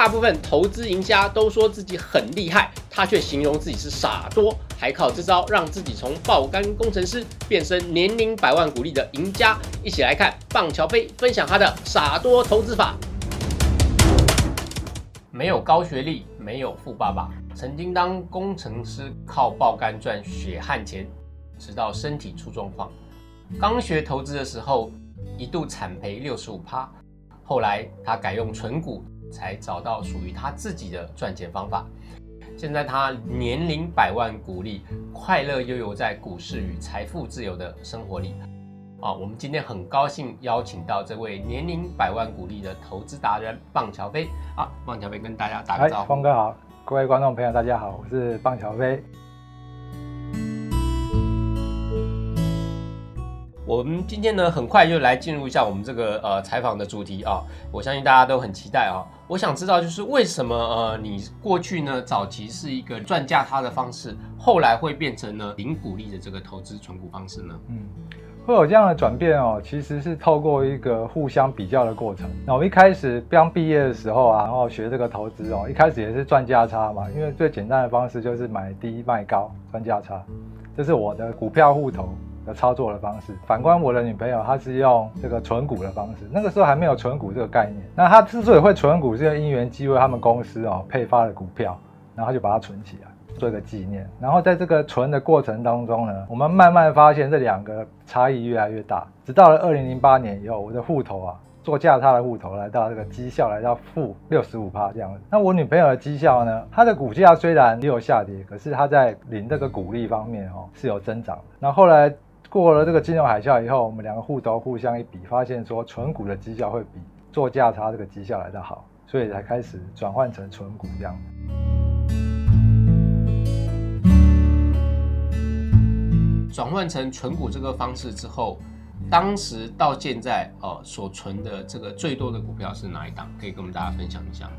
大部分投资赢家都说自己很厉害，他却形容自己是傻多，还靠这招让自己从爆肝工程师变身年龄百万股利的赢家。一起来看棒乔飞分享他的傻多投资法。没有高学历，没有富爸爸，曾经当工程师靠爆肝赚血汗钱，直到身体出状况。刚学投资的时候，一度惨赔六十五趴，后来他改用纯股。才找到属于他自己的赚钱方法。现在他年龄百万，股利快乐悠游在股市与财富自由的生活里。啊，我们今天很高兴邀请到这位年龄百万股利的投资达人棒乔飞。啊，棒乔飞跟大家打个招呼。峰哥好，各位观众朋友大家好，我是棒乔飞。我们今天呢，很快就来进入一下我们这个呃采访的主题啊，我相信大家都很期待啊。我想知道就是为什么呃你过去呢早期是一个赚价差的方式，后来会变成呢零股利的这个投资存股方式呢？嗯，会有这样的转变哦，其实是透过一个互相比较的过程。那我们一开始刚毕业的时候啊，然后学这个投资哦，一开始也是赚价差嘛，因为最简单的方式就是买低卖高赚价差，这是我的股票户头。的操作的方式，反观我的女朋友，她是用这个存股的方式。那个时候还没有存股这个概念。那她之所以会存股，是因为因缘机会，他们公司哦配发的股票，然后就把它存起来，做一个纪念。然后在这个存的过程当中呢，我们慢慢发现这两个差异越来越大。直到了二零零八年以后，我的户头啊。做价差的户头来到这个绩效来到负六十五趴这样子，那我女朋友的绩效呢？她的股价虽然也有下跌，可是她在领这个股利方面哦是有增长的。那后来过了这个金融海啸以后，我们两个户头互相一比，发现说纯股的绩效会比做价差这个绩效来的好，所以才开始转换成纯股这样。转换成纯股这个方式之后。当时到现在哦，所存的这个最多的股票是哪一档？可以跟我们大家分享一下吗？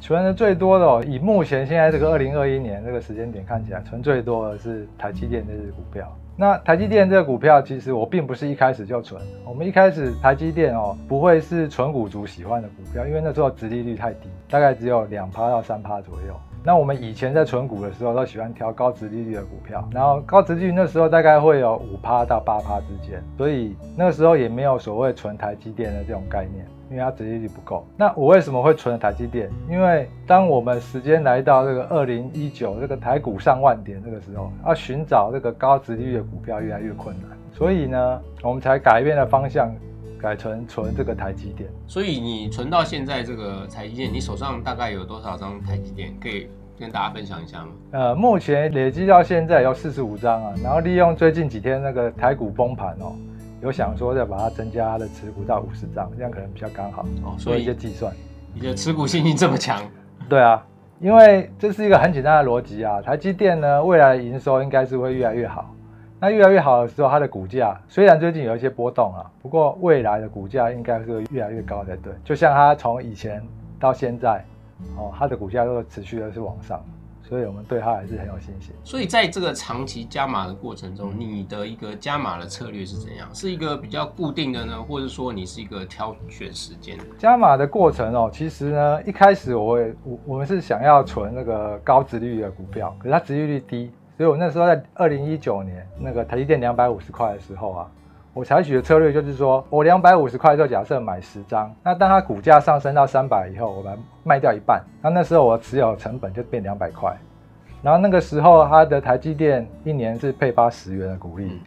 存的最多的哦，以目前现在这个二零二一年这个时间点看起来，存最多的是台积电这支股票。那台积电这个股票，其实我并不是一开始就存。我们一开始台积电哦，不会是纯股族喜欢的股票，因为那时候殖利率太低，大概只有两趴到三趴左右。那我们以前在存股的时候，都喜欢挑高值利率的股票，然后高值利率那时候大概会有五趴到八趴之间，所以那个时候也没有所谓存台积电的这种概念，因为它值利率不够。那我为什么会存台积电？因为当我们时间来到这个二零一九这个台股上万点这个时候，要寻找这个高值利率的股票越来越困难，所以呢，我们才改变了方向。改成存这个台积电，所以你存到现在这个台积电，你手上大概有多少张台积电？可以跟大家分享一下吗？呃，目前累积到现在有四十五张啊，然后利用最近几天那个台股崩盘哦，有想说要把它增加它的持股到五十张，这样可能比较刚好哦。所以一些计算，你的持股信心这么强？对啊，因为这是一个很简单的逻辑啊，台积电呢未来的营收应该是会越来越好。那越来越好的时候，它的股价虽然最近有一些波动啊，不过未来的股价应该是越来越高才对。就像它从以前到现在，哦，它的股价都持续的是往上，所以我们对它还是很有信心。所以在这个长期加码的过程中，你的一个加码的策略是怎样？是一个比较固定的呢，或者说你是一个挑选时间？加码的过程哦，其实呢，一开始我我我们是想要存那个高值率的股票，可是它值率率低。所以我那时候在二零一九年那个台积电两百五十块的时候啊，我采取的策略就是说，我两百五十块就假设买十张，那当它股价上升到三百以后，我把它卖掉一半，那那时候我持有成本就变两百块，然后那个时候它的台积电一年是配发十元的股利。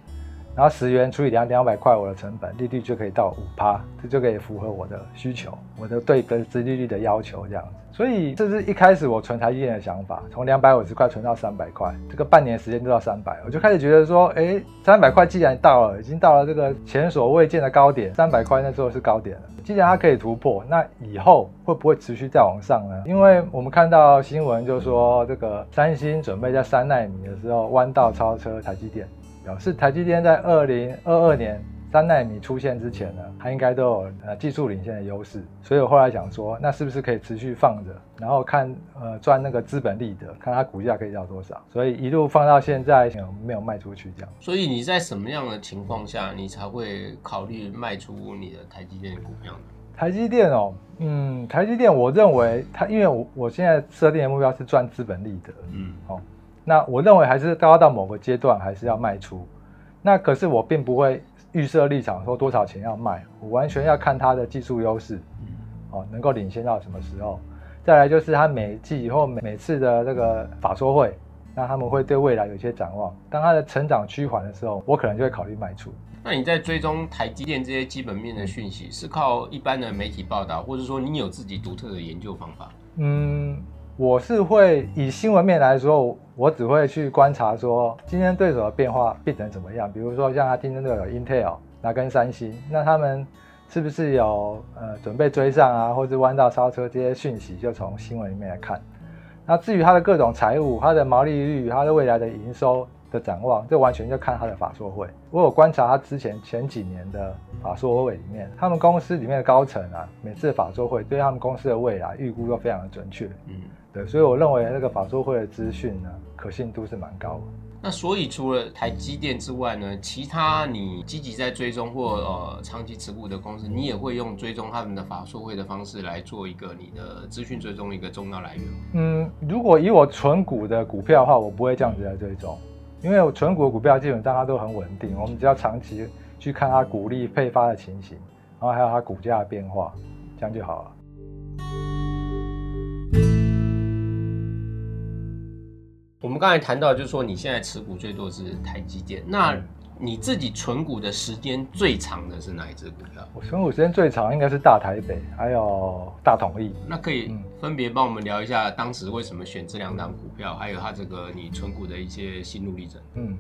然后十元除以两两百块，我的成本利率就可以到五趴，这就可以符合我的需求，我的对的资利率的要求这样子。所以这是一开始我存台积电的想法，从两百五十块存到三百块，这个半年时间就到三百，我就开始觉得说，哎，三百块既然到了，已经到了这个前所未见的高点，三百块那时候是高点了。既然它可以突破，那以后会不会持续再往上呢？因为我们看到新闻就说，这个三星准备在三纳米的时候弯道超车台积电。表示台积电在二零二二年三纳米出现之前呢，它应该都有呃技术领先的优势，所以我后来想说，那是不是可以持续放着，然后看呃赚那个资本利得，看它股价可以到多少，所以一路放到现在没有卖出去这样。所以你在什么样的情况下，你才会考虑卖出你的台积电股票呢？台积电哦，嗯，台积电我认为它，因为我我现在设定的目标是赚资本利得，嗯，哦，那我认为还是高到某个阶段还是要卖出，那可是我并不会预设立场说多少钱要卖，我完全要看它的技术优势，哦，能够领先到什么时候，再来就是它每季或每每次的这个法说会，那他们会对未来有一些展望，当它的成长趋缓的时候，我可能就会考虑卖出。那你在追踪台积电这些基本面的讯息，是靠一般的媒体报道，或者说你有自己独特的研究方法？嗯，我是会以新闻面来说，我只会去观察说今天对手的变化变成怎么样。比如说像他竞争对手 Intel，那跟三星，那他们是不是有呃准备追上啊，或是弯道超车这些讯息，就从新闻里面来看。那至于它的各种财务、它的毛利率、它的未来的营收。的展望，这完全就看他的法说会。我有观察他之前前几年的法说会里面，他们公司里面的高层啊，每次法说会对他们公司的未来预估都非常的准确。嗯，对，所以我认为那个法说会的资讯呢，可信度是蛮高的。那所以除了台积电之外呢，其他你积极在追踪或呃长期持股的公司，你也会用追踪他们的法说会的方式来做一个你的资讯追踪一个重要来源。嗯，如果以我纯股的股票的话，我不会这样子来追踪。因为纯股股票基本上它都很稳定，我们只要长期去看它股利配发的情形，然后还有它股价的变化，这样就好了。我们刚才谈到，就是说你现在持股最多是台积电，那。你自己存股的时间最长的是哪一只股票？我存股时间最长应该是大台北，还有大统一。那可以分别帮我们聊一下当时为什么选这两档股票，还有它这个你存股的一些心路历程。嗯。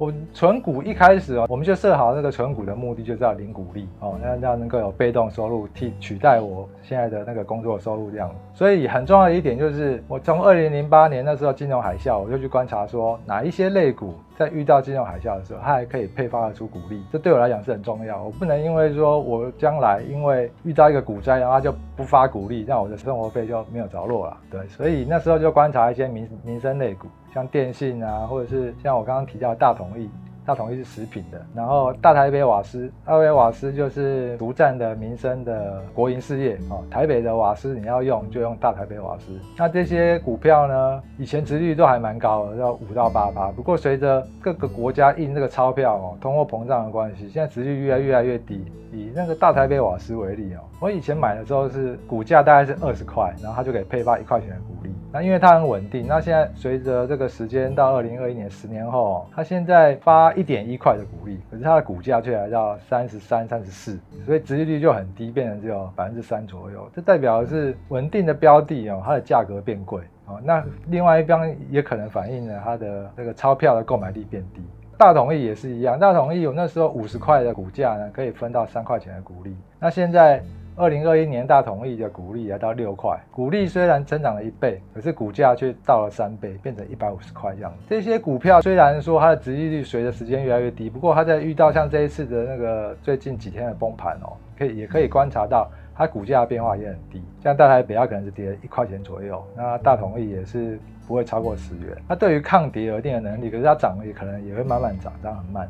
我存股一开始哦，我们就设好那个存股的目的，就是要领股利哦，那要能够有被动收入替取代我现在的那个工作收入这样。所以很重要的一点就是，我从二零零八年那时候金融海啸，我就去观察说哪一些类股在遇到金融海啸的时候，它还可以配发得出股利，这对我来讲是很重要。我不能因为说我将来因为遇到一个股灾，然后就不发股利，那我的生活费就没有着落了。对，所以那时候就观察一些民民生类股。像电信啊，或者是像我刚刚提到大统一，大统一是食品的，然后大台北瓦斯，大台北瓦斯就是独占的民生的国营事业哦。台北的瓦斯你要用就用大台北瓦斯。那这些股票呢，以前殖利率都还蛮高的，要五到八八。不过随着各个国家印这个钞票哦，通货膨胀的关系，现在殖利率越来越来越低。以那个大台北瓦斯为例哦，我以前买的时候是股价大概是二十块，然后它就可以配发一块钱的股。那因为它很稳定，那现在随着这个时间到二零二一年十年后，它现在发一点一块的股利，可是它的股价却来到三十三、三十四，所以殖利率就很低，变成只有百分之三左右。这代表的是稳定的标的哦，它的价格变贵哦。那另外一边也可能反映了它的那个钞票的购买力变低。大统一也是一样，大统一有那时候五十块的股价呢，可以分到三块钱的股利。那现在二零二一年大统一的股利来到六块，股利虽然增长了一倍，可是股价却到了三倍，变成一百五十块这样。这些股票虽然说它的值利率随着时间越来越低，不过它在遇到像这一次的那个最近几天的崩盘哦，可以也可以观察到它股价变化也很低。像大台北它可能是跌一块钱左右，那大统一也是。不会超过十元，它对于抗跌有一定的能力，可是它涨也可能也会慢慢涨，涨很慢。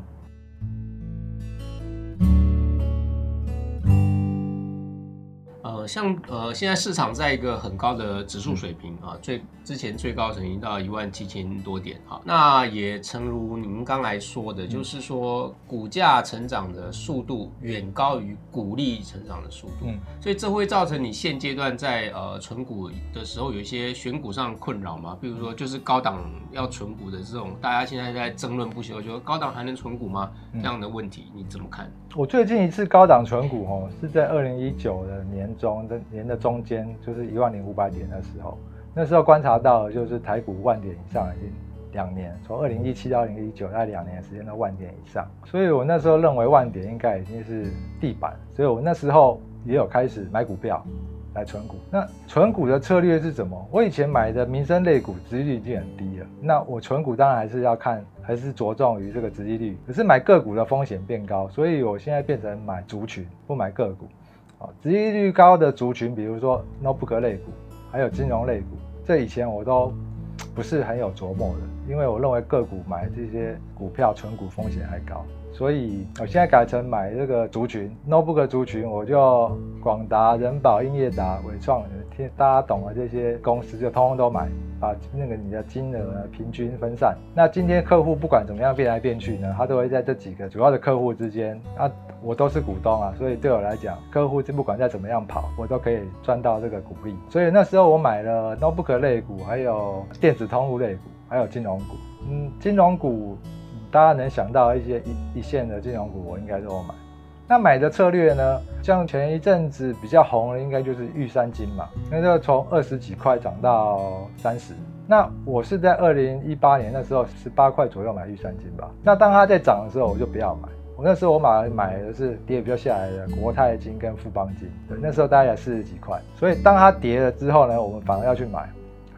像呃，现在市场在一个很高的指数水平啊，最之前最高曾经到一万七千多点啊。那也诚如您刚才说的，就是说股价成长的速度远高于股利成长的速度，嗯，所以这会造成你现阶段在呃存股的时候有一些选股上困扰嘛？比如说就是高档要存股的这种，大家现在在争论不休，就说高档还能存股吗？这样的问题你怎么看？我最近一次高档存股哦，是在二零一九的年中。年的中间就是一万零五百点的时候，那时候观察到就是台股万点以上已经两年，从二零一七到二零一九，概两年的时间到万点以上，所以我那时候认为万点应该已经是地板，所以我那时候也有开始买股票来存股。那存股的策略是什么？我以前买的民生类股，殖利率已经很低了，那我存股当然还是要看，还是着重于这个值利率，可是买个股的风险变高，所以我现在变成买族群，不买个股。啊殖利率高的族群，比如说 notebook 类股，还有金融类股，这以前我都不是很有琢磨的，因为我认为个股买这些股票存股风险还高，所以我现在改成买这个族群 notebook 族群，我就广达、人保、英业达、伟创，听大家懂的这些公司就通通都买。把那个你的金额呢平均分散。那今天客户不管怎么样变来变去呢，他都会在这几个主要的客户之间。啊，我都是股东啊，所以对我来讲，客户就不管再怎么样跑，我都可以赚到这个股利。所以那时候我买了 notebook 类股，还有电子通路类股，还有金融股。嗯，金融股大家能想到一些一一线的金融股，我应该都买。那买的策略呢？像前一阵子比较红的，应该就是玉山金嘛，那就从二十几块涨到三十。那我是在二零一八年那时候十八块左右买玉山金吧。那当它在涨的时候，我就不要买。我那时候我买买的是跌比较下来的国泰金跟富邦金，对，那时候大概四十几块。所以当它跌了之后呢，我们反而要去买。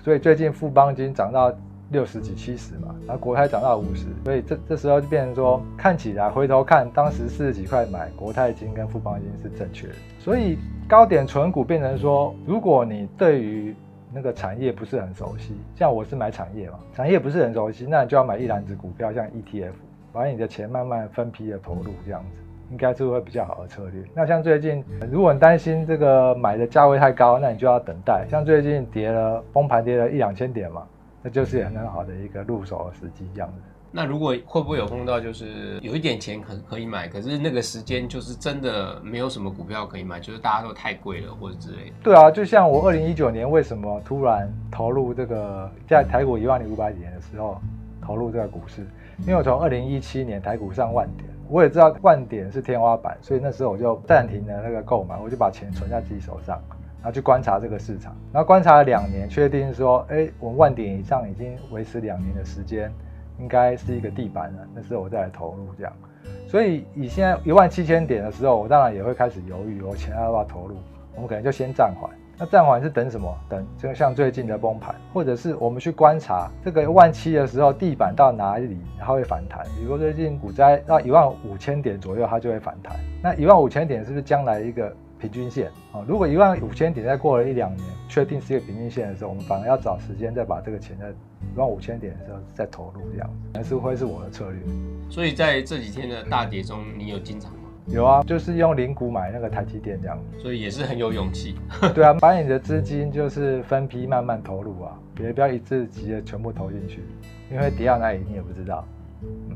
所以最近富邦金涨到。六十几、七十嘛，然后国泰涨到五十，所以这这时候就变成说，看起来回头看，当时四十几块买国泰金跟富邦金是正确的。所以高点存股变成说，如果你对于那个产业不是很熟悉，像我是买产业嘛，产业不是很熟悉，那你就要买一篮子股票，像 ETF，把你的钱慢慢分批的投入，这样子应该是会比较好的策略。那像最近，如果你担心这个买的价位太高，那你就要等待。像最近跌了，崩盘跌了一两千点嘛。那就是很好的一个入手的时机，这样子。那如果会不会有碰到，就是有一点钱可可以买，可是那个时间就是真的没有什么股票可以买，就是大家都太贵了或者之类的。对啊，就像我二零一九年为什么突然投入这个在台股一万零五百点的时候投入这个股市，因为我从二零一七年台股上万点，我也知道万点是天花板，所以那时候我就暂停了那个购买，我就把钱存在自己手上。然后去观察这个市场，然后观察了两年，确定说，哎，我们万点以上已经维持两年的时间，应该是一个地板了。那时候我再来投入这样。所以以现在一万七千点的时候，我当然也会开始犹豫，我钱要不要投入？我们可能就先暂缓。那暂缓是等什么？等就像最近的崩盘，或者是我们去观察这个万七的时候，地板到哪里它会反弹？比如说最近股灾到一万五千点左右，它就会反弹。那一万五千点是不是将来一个？平均线啊，如果一万五千点再过了一两年，确定是一个平均线的时候，我们反而要找时间再把这个钱在一万五千点的时候再投入，这样还是会是我的策略。所以在这几天的大跌中，你有进场吗？有啊，就是用零股买那个台积电这样。所以也是很有勇气。对啊，把你的资金就是分批慢慢投入啊，别不要一次急的全部投进去，因为跌到哪里你也不知道。嗯。